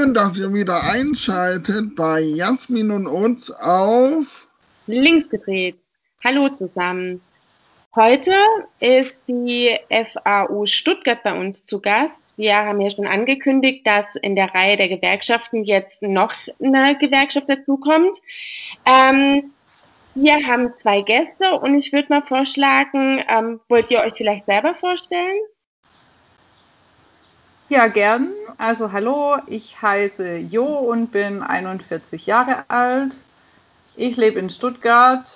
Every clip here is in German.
Schön, dass ihr wieder einschaltet bei Jasmin und uns auf Links gedreht. Hallo zusammen. Heute ist die FAU Stuttgart bei uns zu Gast. Wir haben ja schon angekündigt, dass in der Reihe der Gewerkschaften jetzt noch eine Gewerkschaft dazukommt. Ähm, wir haben zwei Gäste und ich würde mal vorschlagen, ähm, wollt ihr euch vielleicht selber vorstellen? Ja, gern. Also hallo, ich heiße Jo und bin 41 Jahre alt. Ich lebe in Stuttgart,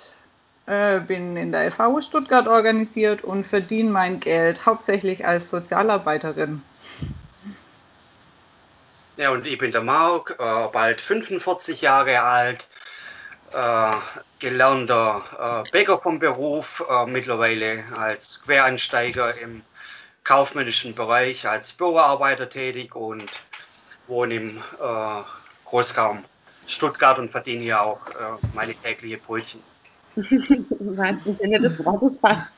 äh, bin in der FAU Stuttgart organisiert und verdiene mein Geld hauptsächlich als Sozialarbeiterin. Ja, und ich bin der Marc, äh, bald 45 Jahre alt, äh, gelernter äh, Bäcker vom Beruf, äh, mittlerweile als Quereinsteiger im kaufmännischen Bereich als Büroarbeiter tätig und wohne im äh, Großraum Stuttgart und verdiene hier auch äh, meine tägliche Brötchen. Im wahrsten Sinne des Wortes fast.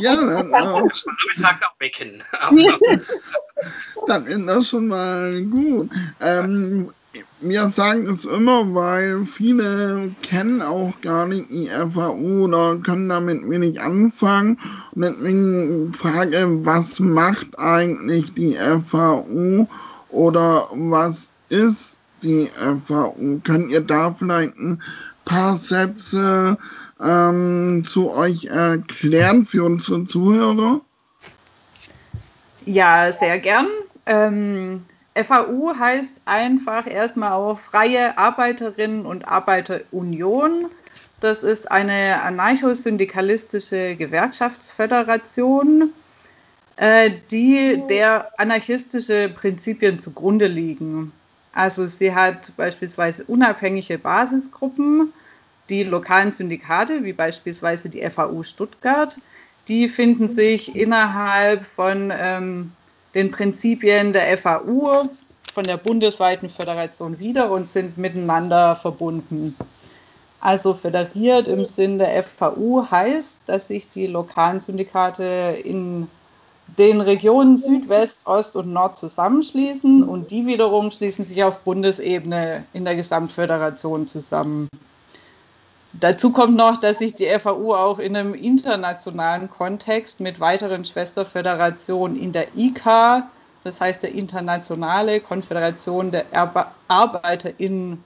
Ja, dann, äh, Ich sage auch Becken. dann ist das schon mal gut. Ähm, wir sagen es immer, weil viele kennen auch gar nicht die FAU oder können damit wenig anfangen. Und deswegen frage, was macht eigentlich die FAU oder was ist die FAU? Könnt ihr da vielleicht ein paar Sätze ähm, zu euch erklären für unsere Zuhörer? Ja, sehr gern. Ähm, FAU heißt einfach erstmal auch Freie Arbeiterinnen und Arbeiterunion. Das ist eine anarcho-syndikalistische Gewerkschaftsföderation, äh, die der anarchistische Prinzipien zugrunde liegen. Also sie hat beispielsweise unabhängige Basisgruppen, die lokalen Syndikate, wie beispielsweise die FAU Stuttgart, die finden sich innerhalb von ähm, den Prinzipien der FAU, von der bundesweiten Föderation wieder und sind miteinander verbunden. Also föderiert im Sinn der FAU heißt, dass sich die lokalen Syndikate in den Regionen Südwest, Ost und Nord zusammenschließen und die wiederum schließen sich auf Bundesebene in der Gesamtföderation zusammen. Dazu kommt noch, dass sich die FAU auch in einem internationalen Kontext mit weiteren Schwesterföderationen in der IK, das heißt der Internationale Konföderation der ArbeiterInnen,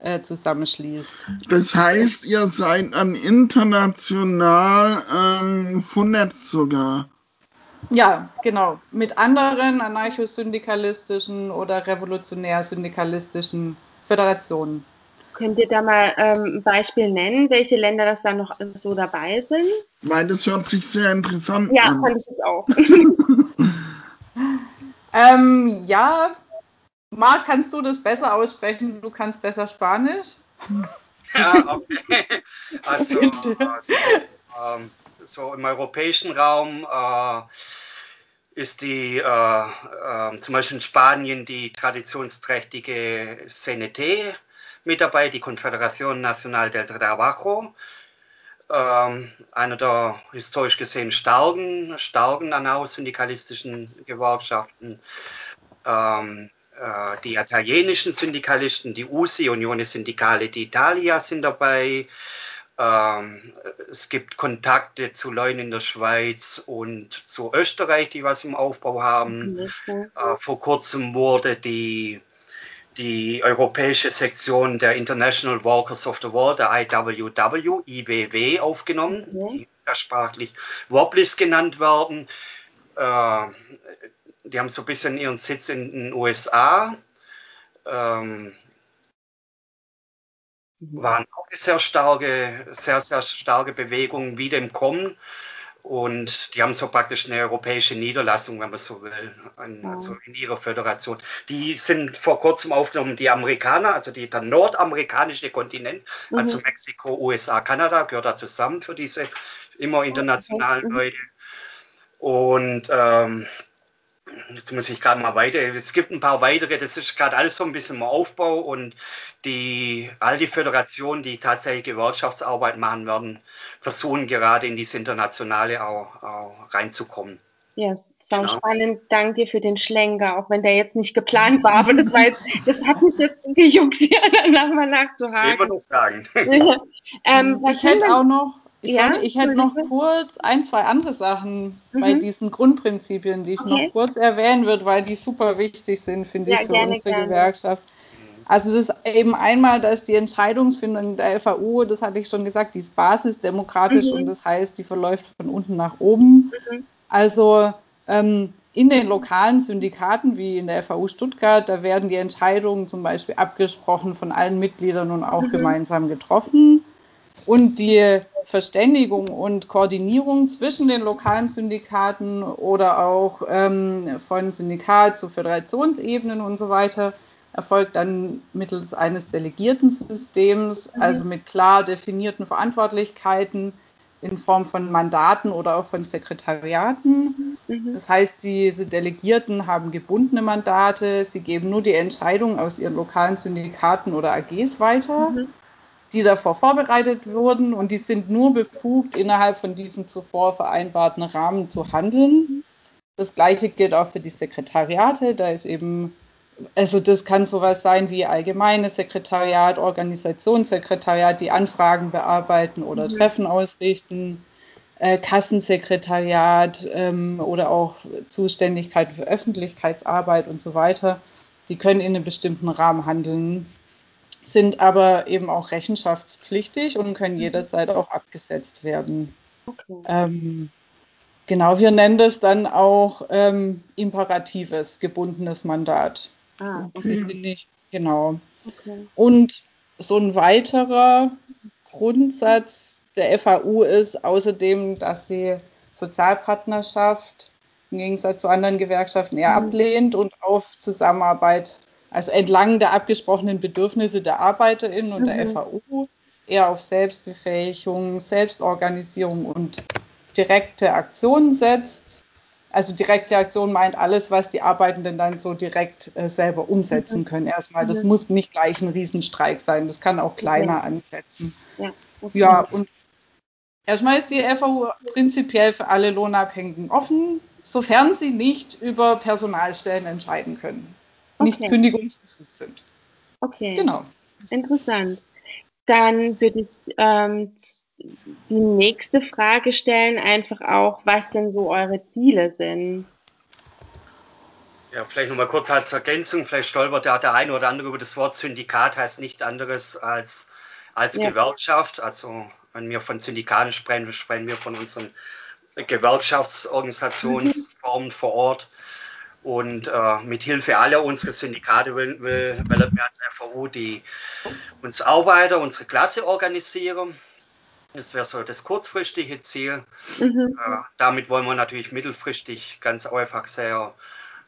äh, zusammenschließt. Das heißt, ihr seid dann international ähm, vernetzt sogar. Ja, genau. Mit anderen anarcho-syndikalistischen oder revolutionär-syndikalistischen Föderationen. Könnt ihr da mal ähm, ein Beispiel nennen, welche Länder das da noch so dabei sind? Weil das hört sich sehr interessant Ja, an. fand ich auch. Ähm, ja, Marc, kannst du das besser aussprechen? Du kannst besser Spanisch. Ja, okay. Also, also ähm, so im europäischen Raum äh, ist die äh, äh, zum Beispiel in Spanien die traditionsträchtige CNT mit dabei, die Confederación Nacional del Trabajo. Ähm, einer der historisch gesehen starken, starken anarcho-syndikalistischen Gewerkschaften. Ähm, äh, die italienischen Syndikalisten, die USI, Unione Sindicale d'Italia, sind dabei. Ähm, es gibt Kontakte zu Leuten in der Schweiz und zu Österreich, die was im Aufbau haben. Äh, vor kurzem wurde die, die europäische Sektion der International Workers of the World, der IWW, IWW, aufgenommen, Okay. die sprachlich Wobblies genannt werden. Äh, die haben so ein bisschen ihren Sitz in den USA. Ähm, waren auch eine sehr starke, sehr, sehr starke Bewegung wieder im Kommen. Und die haben so praktisch eine europäische Niederlassung, wenn man so will, an, Ja. also in ihrer Föderation. Die sind vor kurzem aufgenommen, die Amerikaner, also die, der nordamerikanische Kontinent, also Mhm. Mexiko, USA, Kanada, gehört da zusammen für diese immer internationalen Mhm. Leute. Und ähm, Jetzt muss ich gerade mal weiter. Es gibt ein paar weitere, das ist gerade alles so ein bisschen im Aufbau und die, all die Föderationen, die tatsächlich Gewerkschaftsarbeit machen werden, versuchen gerade in diese internationale auch, auch reinzukommen. Ja, Sau genau. spannend. Danke dir für den Schlenker, auch wenn der jetzt nicht geplant war, aber das war jetzt, das hat mich jetzt gejuckt, hier danach mal nachzuhaken. Immer noch sagen. ähm, ich hätte auch noch, ich, ja? Sorry, ich hätte noch kurz ein, zwei andere Sachen mhm. bei diesen Grundprinzipien, die ich okay. noch kurz erwähnen würde, weil die super wichtig sind, finde ja, ich, für gerne, unsere gerne. Gewerkschaft. Also es ist eben einmal, dass die Entscheidungsfindung der FAU, das hatte ich schon gesagt, die ist basisdemokratisch mhm. und das heißt, die verläuft von unten nach oben. Mhm. Also ähm, in den lokalen Syndikaten wie in der FAU Stuttgart, da werden die Entscheidungen zum Beispiel abgesprochen von allen Mitgliedern und auch mhm. gemeinsam getroffen. Und die Verständigung und Koordinierung zwischen den lokalen Syndikaten oder auch ähm, von Syndikat zu Föderationsebenen und so weiter, erfolgt dann mittels eines delegierten Systems, mhm. also mit klar definierten Verantwortlichkeiten in Form von Mandaten oder auch von Sekretariaten. Mhm. Das heißt, diese Delegierten haben gebundene Mandate, sie geben nur die Entscheidungen aus ihren lokalen Syndikaten oder AGs weiter, mhm. Die davor vorbereitet wurden und die sind nur befugt, innerhalb von diesem zuvor vereinbarten Rahmen zu handeln. Das gleiche gilt auch für die Sekretariate, da ist eben also das kann sowas sein wie allgemeines Sekretariat, Organisationssekretariat, die Anfragen bearbeiten oder mhm. Treffen ausrichten, äh, Kassensekretariat ähm, oder auch Zuständigkeit für Öffentlichkeitsarbeit und so weiter. Die können in einem bestimmten Rahmen handeln, sind aber eben auch rechenschaftspflichtig und können mhm. jederzeit auch abgesetzt werden. Okay. Ähm, genau, wir nennen das dann auch ähm, imperatives, gebundenes Mandat. Ah, okay. Nicht, genau. Okay. Und so ein weiterer Grundsatz der FAU ist außerdem, dass sie Sozialpartnerschaft im Gegensatz zu anderen Gewerkschaften eher mhm. ablehnt und auf Zusammenarbeit, also entlang der abgesprochenen Bedürfnisse der ArbeiterInnen und mhm. der FAU eher auf Selbstbefähigung, Selbstorganisierung und direkte Aktionen setzt also direkte Aktion meint alles, was die Arbeitenden dann so direkt äh, selber umsetzen mhm. können. Erstmal, das mhm. muss nicht gleich ein Riesenstreik sein, das kann auch kleiner okay. ansetzen. Ja, okay. ja, und erstmal ist die FAU prinzipiell für alle Lohnabhängigen offen, sofern sie nicht über Personalstellen entscheiden können, okay. nicht kündigungsbefugt sind. Okay. Genau. Interessant. Dann würde ich ähm, die nächste Frage stellen, einfach auch, was denn so eure Ziele sind. Ja, vielleicht nochmal kurz als Ergänzung, vielleicht stolpert ja der eine oder andere über das Wort Syndikat, heißt nicht anderes als, als ja. Gewerkschaft. Also wenn wir von Syndikaten sprechen, sprechen wir von unseren Gewerkschaftsorganisationsformen vor Ort. Und äh, mit Hilfe aller unserer Syndikate will, will, will wir als FAU die, uns Arbeiter, unsere Klasse organisieren das wäre so das kurzfristige Ziel. Mhm. Äh, damit wollen wir natürlich mittelfristig ganz einfach sehr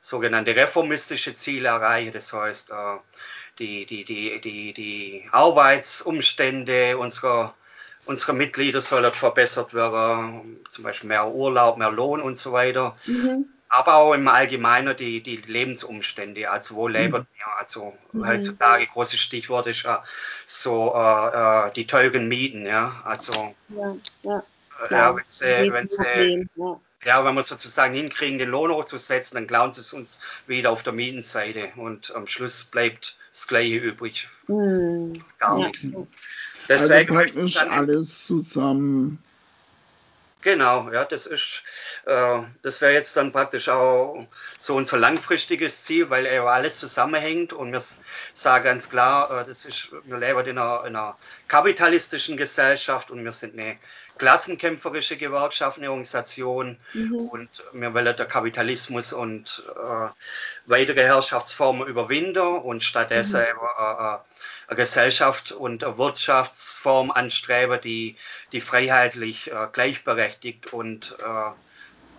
sogenannte reformistische Ziele erreichen. Das heißt, äh, die, die, die, die, die Arbeitsumstände unserer, unserer Mitglieder sollen verbessert werden, zum Beispiel mehr Urlaub, mehr Lohn und so weiter. Mhm aber auch im Allgemeinen die, die Lebensumstände, also wo leben mhm. wir, also mhm. heutzutage großes Stichwort ist ja so äh, äh, die teuren Mieten, ja, also ja, ja, äh, ja wenn sie, wenn sie, ja. ja. wenn wir sozusagen hinkriegen, den Lohn hochzusetzen, dann klauen sie es uns wieder auf der Mietenseite und am Schluss bleibt das Gleiche übrig. Mhm. Gar nichts. Deswegen also praktisch alles zusammen Genau, ja, das ist, das wäre jetzt dann praktisch auch so unser langfristiges Ziel, weil ja alles zusammenhängt und wir sagen ganz klar, äh, das ist, wir leben in einer, in einer, kapitalistischen Gesellschaft und wir sind eine klassenkämpferische Gewerkschaft, eine Organisation mhm. und wir wollen der Kapitalismus und äh, weitere Herrschaftsformen überwinden und stattdessen mhm. äh, eine Gesellschaft und eine Wirtschaftsform anstreben, die, die freiheitlich, äh, gleichberechtigt und äh,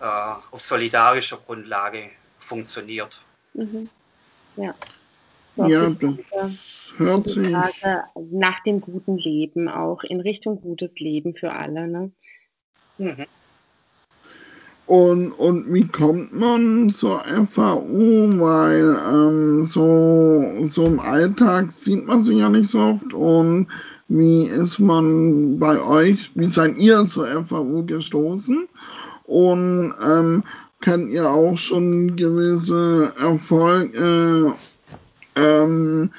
äh, auf solidarischer Grundlage funktioniert. Mhm. Ja. ja, das hört sich. Nach dem guten Leben auch, in Richtung gutes Leben für alle. Ne? Mhm. Und, und wie kommt man zur FAU? Weil ähm, so, so im Alltag sieht man sie ja nicht so oft. Und wie ist man bei euch, wie seid ihr zur FAU gestoßen? Und ähm, könnt ihr auch schon gewisse Erfolge, ähm,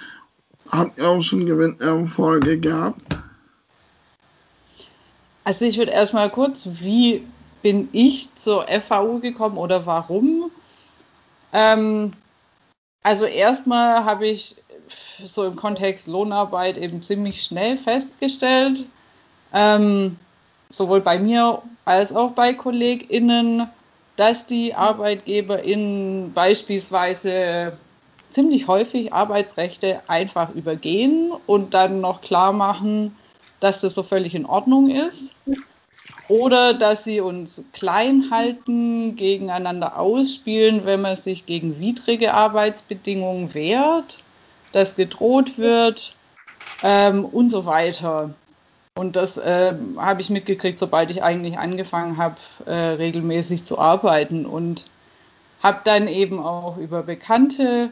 habt ihr auch schon gewisse Erfolge gehabt? Also ich würde erstmal kurz, wie bin ich zur FAU gekommen oder warum? Ähm, also erstmal habe ich so im Kontext Lohnarbeit eben ziemlich schnell festgestellt, ähm, sowohl bei mir als auch bei KollegInnen, dass die ArbeitgeberInnen beispielsweise ziemlich häufig Arbeitsrechte einfach übergehen und dann noch klar machen, dass das so völlig in Ordnung ist. Oder dass sie uns klein halten, gegeneinander ausspielen, wenn man sich gegen widrige Arbeitsbedingungen wehrt, dass gedroht wird ähm, und so weiter. Und das äh, habe ich mitgekriegt, sobald ich eigentlich angefangen habe, äh, regelmäßig zu arbeiten. Und habe dann eben auch über Bekannte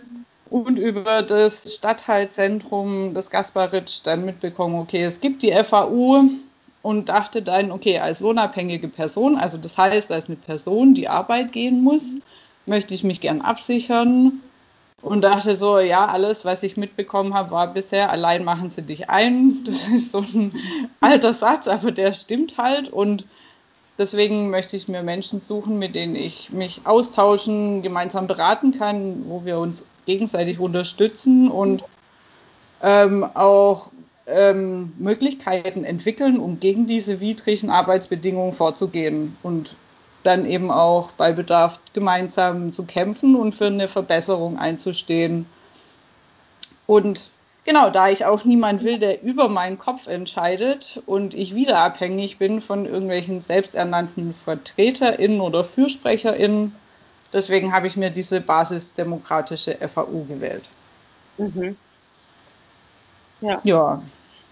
und über das Stadtteilzentrum des Gasparitsch dann mitbekommen, okay, es gibt die FAU und dachte dann, okay, als lohnabhängige Person, also das heißt, als eine Person, die Arbeit gehen muss, möchte ich mich gern absichern und dachte so, ja, alles, was ich mitbekommen habe, war bisher, allein machen sie dich ein. Das ist so ein alter Satz, aber der stimmt halt. Und deswegen möchte ich mir Menschen suchen, mit denen ich mich austauschen, gemeinsam beraten kann, wo wir uns gegenseitig unterstützen und ähm, auch ähm, Möglichkeiten entwickeln, um gegen diese widrigen Arbeitsbedingungen vorzugehen. Und dann eben auch bei Bedarf gemeinsam zu kämpfen und für eine Verbesserung einzustehen. Und genau, da ich auch niemand will, der über meinen Kopf entscheidet und ich wieder abhängig bin von irgendwelchen selbsternannten VertreterInnen oder FürsprecherInnen, deswegen habe ich mir diese basisdemokratische FAU gewählt. Mhm. Ja. ja.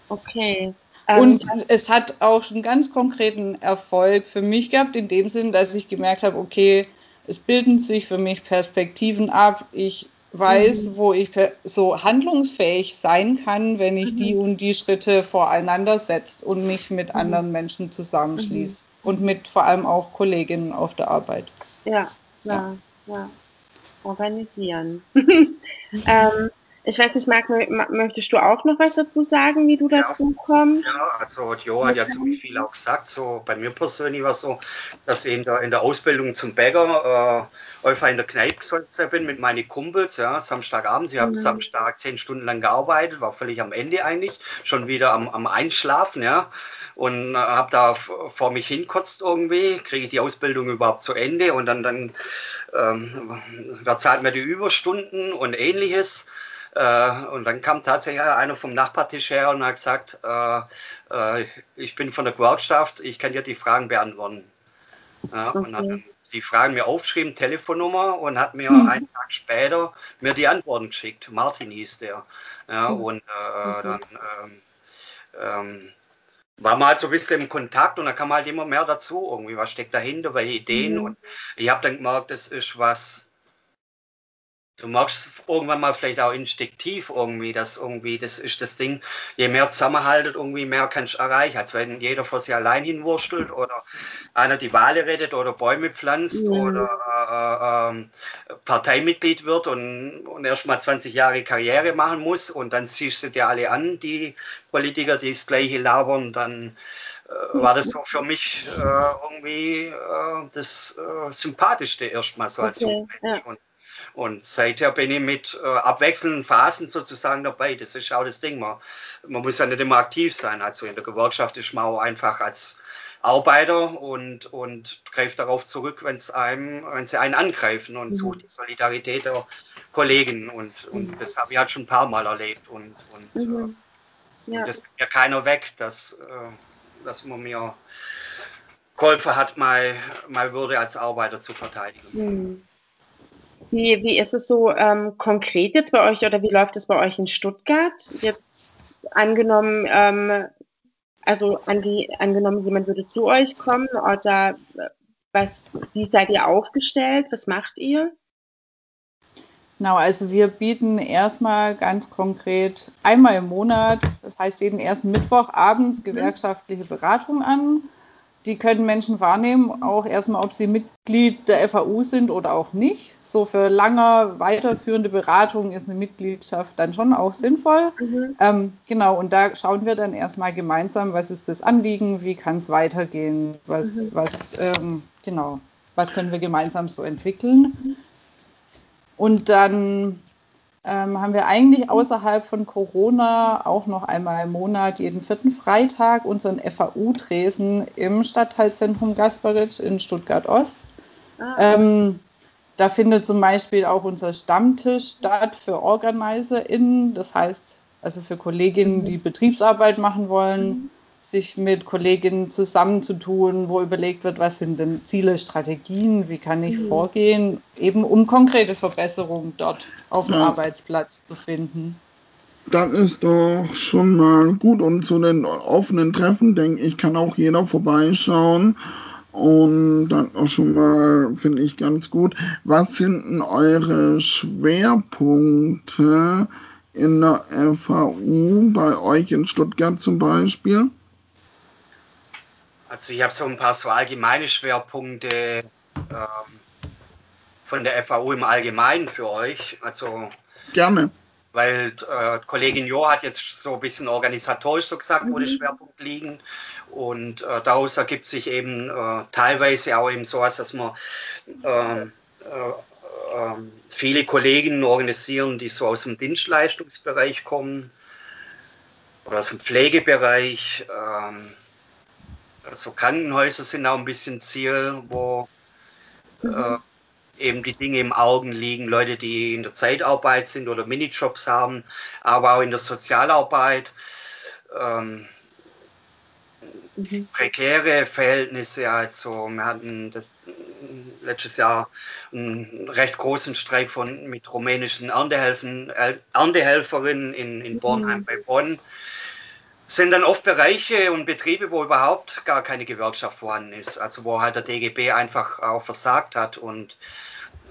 Okay. Und ähm, es hat auch schon ganz konkreten Erfolg für mich gehabt, in dem Sinn, dass ich gemerkt habe, okay, es bilden sich für mich Perspektiven ab. Ich weiß, mhm. wo ich so handlungsfähig sein kann, wenn ich mhm. die und die Schritte voreinander setze und mich mit mhm. anderen Menschen zusammenschließe. Mhm. Und mit vor allem auch Kolleginnen auf der Arbeit. Ja, klar, ja. ja. Organisieren. ähm, ich weiß nicht, Marc, möchtest du auch noch was dazu sagen, wie du dazu ja, kommst? Ja, also Jo hat ja ziemlich viel auch gesagt. So bei mir persönlich war es so, dass ich in der, in der Ausbildung zum Bäcker äh, einfach in der Kneipe gesetzt bin mit meinen Kumpels, ja, Samstagabend. Ich habe mhm. Samstag zehn Stunden lang gearbeitet, war völlig am Ende eigentlich, schon wieder am, am Einschlafen, ja. Und äh, habe da vor mich hinkotzt irgendwie, kriege ich die Ausbildung überhaupt zu Ende und dann, dann ähm, da zahlt mir die Überstunden und ähnliches. Äh, und dann kam tatsächlich einer vom Nachbartisch her und hat gesagt, äh, äh, ich bin von der Gewerkschaft, ich kann dir die Fragen beantworten. Ja, okay. Und hat dann die Fragen mir aufgeschrieben, Telefonnummer und hat mir mhm. einen Tag später mir die Antworten geschickt. Martin hieß der. Ja, mhm. Und äh, dann ähm, ähm, war mal so ein bisschen im Kontakt und da kam halt immer mehr dazu, irgendwie, was steckt dahinter, welche Ideen. Mhm. Und ich habe dann gemerkt, das ist was, Du magst irgendwann mal vielleicht auch instinktiv irgendwie, dass irgendwie, das ist das Ding, je mehr zusammenhaltet, irgendwie mehr kannst du erreichen, als wenn jeder vor sich allein hinwurstelt oder einer die Wale rettet oder Bäume pflanzt mhm. oder äh, äh, Parteimitglied wird und, und erst mal 20 Jahre Karriere machen muss und dann siehst du dir alle an, die Politiker, die das gleiche labern, dann äh, war das so für mich äh, irgendwie äh, das äh, Sympathischste erstmal so als okay, Mensch. Ja. Und seither bin ich mit äh, abwechselnden Phasen sozusagen dabei. Das ist auch das Ding. Man, man muss ja nicht immer aktiv sein. Also in der Gewerkschaft ist man auch einfach als Arbeiter und, und greift darauf zurück, wenn es einem, wenn sie einen angreifen und mhm. sucht die Solidarität der Kollegen. Und, und mhm. das habe ich halt schon ein paar Mal erlebt. Und, und, mhm. äh, ja. und das nimmt ja keiner weg, dass, äh, dass man mir geholfen hat, meine, meine Würde als Arbeiter zu verteidigen. Mhm. Wie, wie ist es so ähm, konkret jetzt bei euch oder wie läuft es bei euch in Stuttgart? Jetzt angenommen, ähm, also an die, angenommen, jemand würde zu euch kommen oder äh, was, wie seid ihr aufgestellt? Was macht ihr? Genau, also wir bieten erstmal ganz konkret einmal im Monat, das heißt jeden ersten Mittwoch abends mhm. gewerkschaftliche Beratung an die können Menschen wahrnehmen, auch erstmal, ob sie Mitglied der FAU sind oder auch nicht. So für lange weiterführende Beratung ist eine Mitgliedschaft dann schon auch sinnvoll. Mhm. Ähm, genau, und da schauen wir dann erstmal gemeinsam, was ist das Anliegen, wie kann es weitergehen, was, mhm. was, ähm, genau, was können wir gemeinsam so entwickeln. Und dann ähm, haben wir eigentlich außerhalb von Corona auch noch einmal im Monat jeden vierten Freitag unseren FAU-Tresen im Stadtteilzentrum Gasparitsch in Stuttgart-Ost. Ah. Ähm, da findet zum Beispiel auch unser Stammtisch statt für OrganizerInnen, das heißt also für Kolleginnen, die Betriebsarbeit machen wollen. Sich mit Kolleginnen zusammenzutun, wo überlegt wird, was sind denn Ziele, Strategien, wie kann ich mhm. vorgehen, eben um konkrete Verbesserungen dort auf dem ja. Arbeitsplatz zu finden. Das ist doch schon mal gut und zu den offenen Treffen, denke ich, kann auch jeder vorbeischauen. Und dann auch schon mal, finde ich ganz gut. Was sind denn eure Schwerpunkte in der FAU, bei euch in Stuttgart zum Beispiel? Also ich habe so ein paar so allgemeine Schwerpunkte ähm, von der FAU im Allgemeinen für euch. Also gerne. Weil äh, Kollegin Jo hat jetzt so ein bisschen organisatorisch so gesagt, mhm. wo die mhm. Schwerpunkte liegen. Und äh, daraus ergibt sich eben äh, teilweise auch eben so, dass man ähm, äh, ähm, viele Kolleginnen organisieren, die so aus dem Dienstleistungsbereich kommen oder aus dem Pflegebereich. Ähm, also Krankenhäuser sind auch ein bisschen Ziel, wo mhm. äh, eben die Dinge im Augen liegen, Leute, die in der Zeitarbeit sind oder Minijobs haben, aber auch in der Sozialarbeit. Ähm, mhm. prekäre Verhältnisse. Also wir hatten das letztes Jahr einen recht großen Streik von mit rumänischen Erntehelfen, Erntehelferinnen in, in Bornheim mhm. bei Bonn sind dann oft Bereiche und Betriebe, wo überhaupt gar keine Gewerkschaft vorhanden ist, also wo halt der DGB einfach auch versagt hat und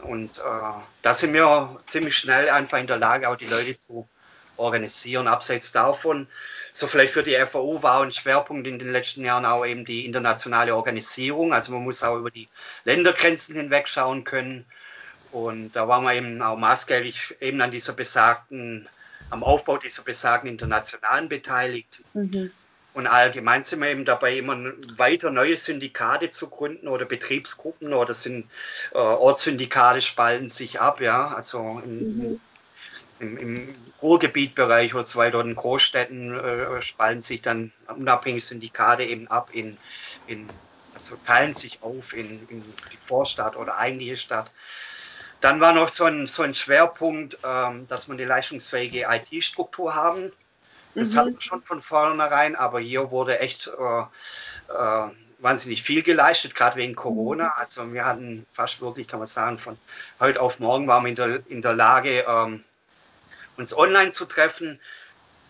und äh, da sind wir ziemlich schnell einfach in der Lage, auch die Leute zu organisieren. Abseits davon, so vielleicht für die FAU war ein Schwerpunkt in den letzten Jahren auch eben die internationale Organisierung. Also man muss auch über die Ländergrenzen hinweg schauen können. Und da waren wir eben auch maßgeblich eben an dieser besagten am Aufbau dieser besagten Internationalen beteiligt. Mhm. Und allgemein sind wir eben dabei, immer weiter neue Syndikate zu gründen oder Betriebsgruppen oder sind äh, Ortssyndikate spalten sich ab, ja. Also in, mhm. im, im Ruhrgebietbereich oder so weiter, in Großstädten äh, spalten sich dann unabhängige Syndikate eben ab in, in also teilen sich auf in, in die Vorstadt oder eigentliche Stadt. Dann war noch so ein, so ein Schwerpunkt, ähm, dass wir eine leistungsfähige IT-Struktur haben. Das mhm. hatten wir schon von vornherein, aber hier wurde echt äh, äh, wahnsinnig viel geleistet, gerade wegen Corona. Mhm. Also wir hatten fast wirklich, kann man sagen, von heute auf morgen waren wir in der, in der Lage, ähm, uns online zu treffen.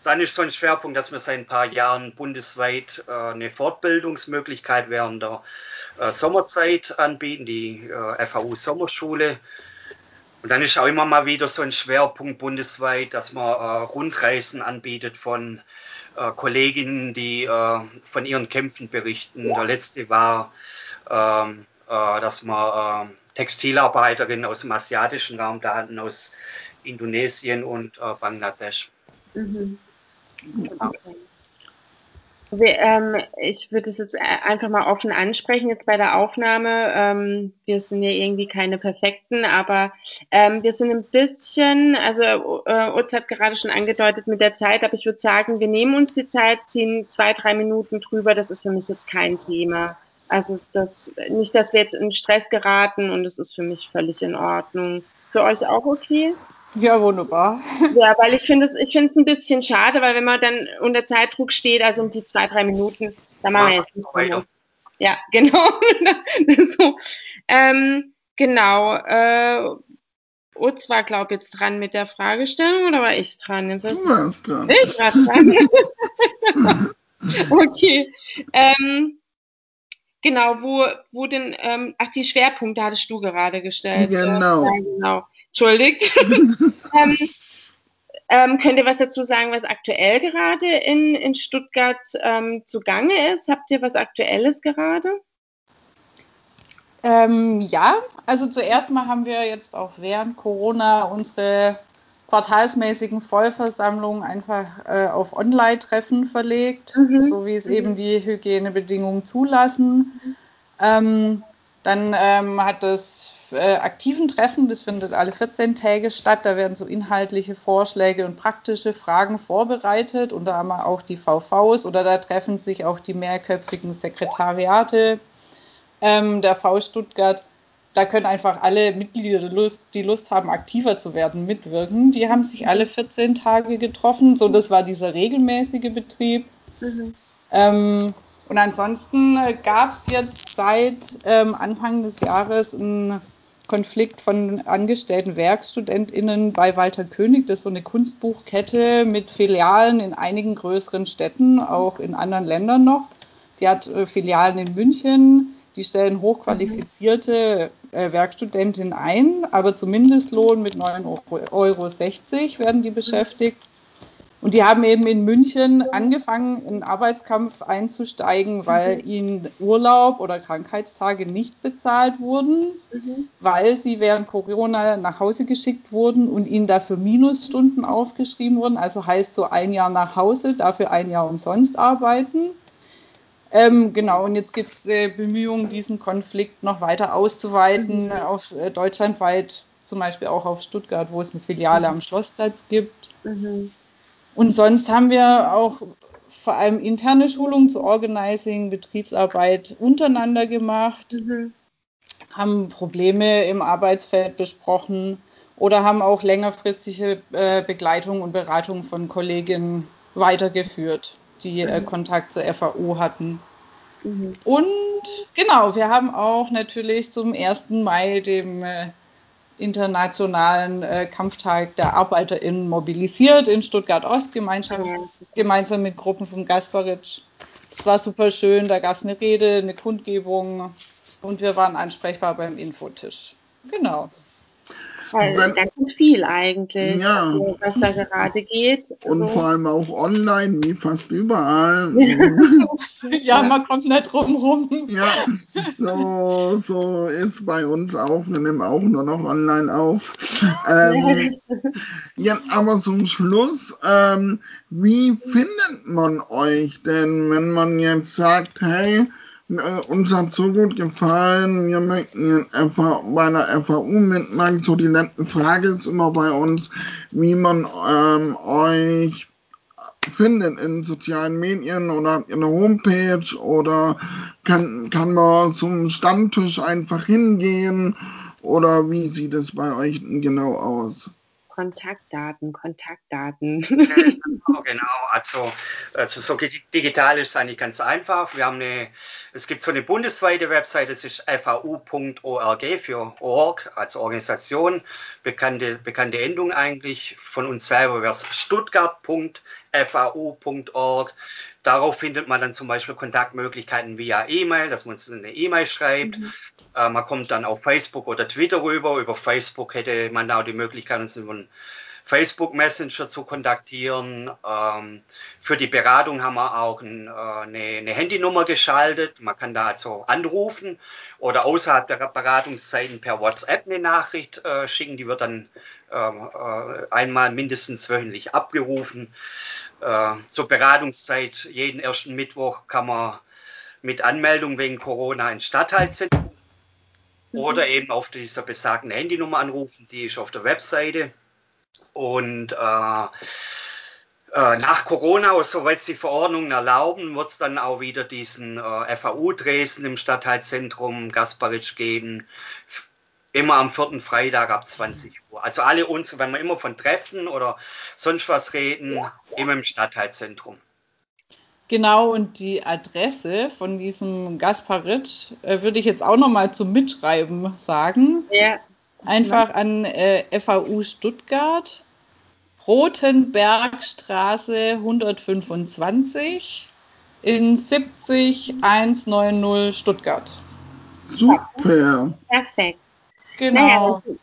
Dann ist so ein Schwerpunkt, dass wir seit ein paar Jahren bundesweit äh, eine Fortbildungsmöglichkeit während der äh, Sommerzeit anbieten, die äh, FAU Sommerschule. Und dann ist auch immer mal wieder so ein Schwerpunkt bundesweit, dass man äh, Rundreisen anbietet von äh, Kolleginnen, die äh, von ihren Kämpfen berichten. Der letzte war, ähm, äh, dass man ähm, Textilarbeiterinnen aus dem asiatischen Raum da hatten, aus Indonesien und äh, Bangladesch. Mhm. Okay. Wir, ähm, ich würde es jetzt äh, einfach mal offen ansprechen, jetzt bei der Aufnahme. Ähm, wir sind ja irgendwie keine Perfekten, aber ähm, wir sind ein bisschen, also äh, Utz hat gerade schon angedeutet mit der Zeit, aber ich würde sagen, wir nehmen uns die Zeit, ziehen zwei, drei Minuten drüber, das ist für mich jetzt kein Thema. Also das, nicht, dass wir jetzt in Stress geraten und es ist für mich völlig in Ordnung. Für euch auch okay? Ja, wunderbar. Ja, weil ich finde es ich finde es ein bisschen schade, weil wenn man dann unter Zeitdruck steht, also um die zwei, drei Minuten, dann machen wir jetzt nicht mehr. Ja, genau. so. ähm, genau. Äh, Utz war, glaube ich, jetzt dran mit der Fragestellung oder war ich dran? Jetzt du warst dran. Ich war dran. okay. Ähm, Genau, wo, wo denn, ähm, ach, die Schwerpunkte hattest du gerade gestellt. Genau. Ja, genau. Entschuldigt. ähm, Ähm, könnt ihr was dazu sagen, was aktuell gerade in, in Stuttgart ähm, zugange ist? Habt ihr was Aktuelles gerade? Ähm, ja, also zuerst mal haben wir jetzt auch während Corona unsere quartalsmäßigen Vollversammlungen einfach äh, auf Online-Treffen verlegt, mhm. so wie es mhm. eben die Hygienebedingungen zulassen. Mhm. Ähm, dann ähm, hat das äh, aktiven Treffen, das findet alle 14 Tage statt. Da werden so inhaltliche Vorschläge und praktische Fragen vorbereitet. Und da haben wir auch die VVs oder da treffen sich auch die mehrköpfigen Sekretariate ähm, der V Stuttgart. Da können einfach alle Mitglieder, die Lust, haben, aktiver zu werden, mitwirken. Die haben sich alle 14 Tage getroffen. So, das war dieser regelmäßige Betrieb. Mhm. Ähm, und ansonsten gab es jetzt seit ähm, Anfang des Jahres einen Konflikt von angestellten WerkstudentInnen bei Walter König. Das ist so eine Kunstbuchkette mit Filialen in einigen größeren Städten, auch in anderen Ländern noch. Die hat äh, Filialen in München, die stellen hochqualifizierte äh, Werkstudentinnen ein, aber zum Mindestlohn mit 9,60 Euro werden die beschäftigt. Und die haben eben in München angefangen, in Arbeitskampf einzusteigen, weil mhm. ihnen Urlaub oder Krankheitstage nicht bezahlt wurden, mhm. weil sie während Corona nach Hause geschickt wurden und ihnen dafür Minusstunden aufgeschrieben wurden. Also heißt so ein Jahr nach Hause, dafür ein Jahr umsonst arbeiten. Ähm, genau, und jetzt gibt es äh, Bemühungen, diesen Konflikt noch weiter auszuweiten, mhm. auf äh, deutschlandweit, zum Beispiel auch auf Stuttgart, wo es eine Filiale mhm. am Schlossplatz gibt. Mhm. Und sonst haben wir auch vor allem interne Schulungen zu Organizing, Betriebsarbeit untereinander gemacht, mhm. haben Probleme im Arbeitsfeld besprochen oder haben auch längerfristige äh, Begleitung und Beratung von Kolleginnen weitergeführt, die äh, mhm. Kontakt zur FAU hatten. Mhm. Und genau, wir haben auch natürlich zum 1. Mai, dem äh, internationalen äh, Kampftag der ArbeiterInnen mobilisiert in Stuttgart-Ost gemeinsam mit Gruppen vom Gasparitsch. Das war super schön, da gab es eine Rede, eine Kundgebung und wir waren ansprechbar beim Infotisch. Genau. Weil ganz viel eigentlich, ja. was da gerade geht. Und so. vor allem auch online, wie fast überall. ja, man kommt nicht drum rum. Ja, so, so ist bei uns auch. Wir nehmen auch nur noch online auf. Ähm, ja, aber zum Schluss, ähm, wie findet man euch denn, wenn man jetzt sagt, hey, äh, uns hat so gut gefallen. Wir möchten bei der FAU mitmachen. So die letzte Frage ist immer bei uns, wie man ähm, euch findet in sozialen Medien oder in der Homepage oder kann, kann man zum Stammtisch einfach hingehen oder wie sieht es bei euch genau aus? Kontaktdaten, Kontaktdaten. Genau, genau. Also, also so digital ist es eigentlich ganz einfach. Wir haben eine, es gibt so eine bundesweite Website, das ist fau.org für org, also Organisation, bekannte, bekannte Endung eigentlich. Von uns selber wäre es stuttgart.fau.org. Darauf findet man dann zum Beispiel Kontaktmöglichkeiten via E-Mail, dass man uns eine E-Mail schreibt. Mhm. Äh, man kommt dann auf Facebook oder Twitter rüber. Über Facebook hätte man auch die Möglichkeit, uns über einen Facebook Messenger zu kontaktieren. Ähm, für die Beratung haben wir auch ein, äh, eine, eine, Handynummer geschaltet. Man kann da also anrufen oder außerhalb der Beratungszeiten per WhatsApp eine Nachricht äh, schicken. Die wird dann ähm, äh, einmal mindestens wöchentlich abgerufen. Äh, zur Beratungszeit jeden ersten Mittwoch kann man mit Anmeldung wegen Corona ins Stadtteilzentrum oder eben auf dieser besagten Handynummer anrufen, die ist auf der Webseite. Und äh, äh, nach Corona, soweit es die Verordnungen erlauben, wird es dann auch wieder diesen äh, FAU Dresden im Stadtteilzentrum Gasparitsch geben. Immer am vierten Freitag ab 20 Uhr. Also alle unsere, wenn wir immer von Treffen oder sonst was reden, immer im Stadtteilzentrum. Genau, und die Adresse von diesem Gasparitsch äh, würde ich jetzt auch nochmal zum Mitschreiben sagen. Ja. Einfach an äh, FAU Stuttgart, Rotenbergstraße 125 in 70190 Stuttgart. Super. Perfekt. Genau. Naja,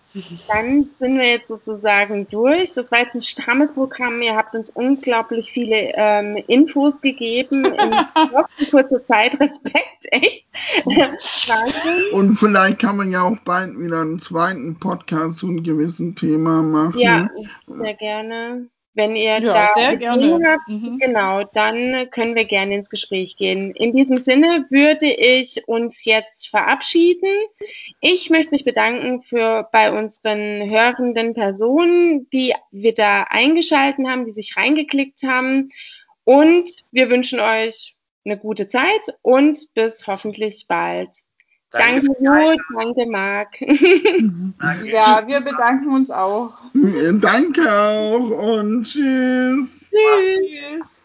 dann sind wir jetzt sozusagen durch. Das war jetzt ein strammes Programm. Ihr habt uns unglaublich viele ähm, Infos gegeben in kurzer Zeit. Respekt, echt. Und vielleicht kann man ja auch bald wieder einen zweiten Podcast zu einem gewissen Thema machen. Ja, sehr gerne. Wenn ihr ja, da Ideen habt, mhm. genau, dann können wir gerne ins Gespräch gehen. In diesem Sinne würde ich uns jetzt verabschieden. Ich möchte mich bedanken für bei unseren hörenden Personen, die wir da eingeschalten haben, die sich reingeklickt haben. Und wir wünschen euch eine gute Zeit und bis hoffentlich bald. Danke, danke danke Marc. ja, wir bedanken uns auch. Danke auch und tschüss. Tschüss.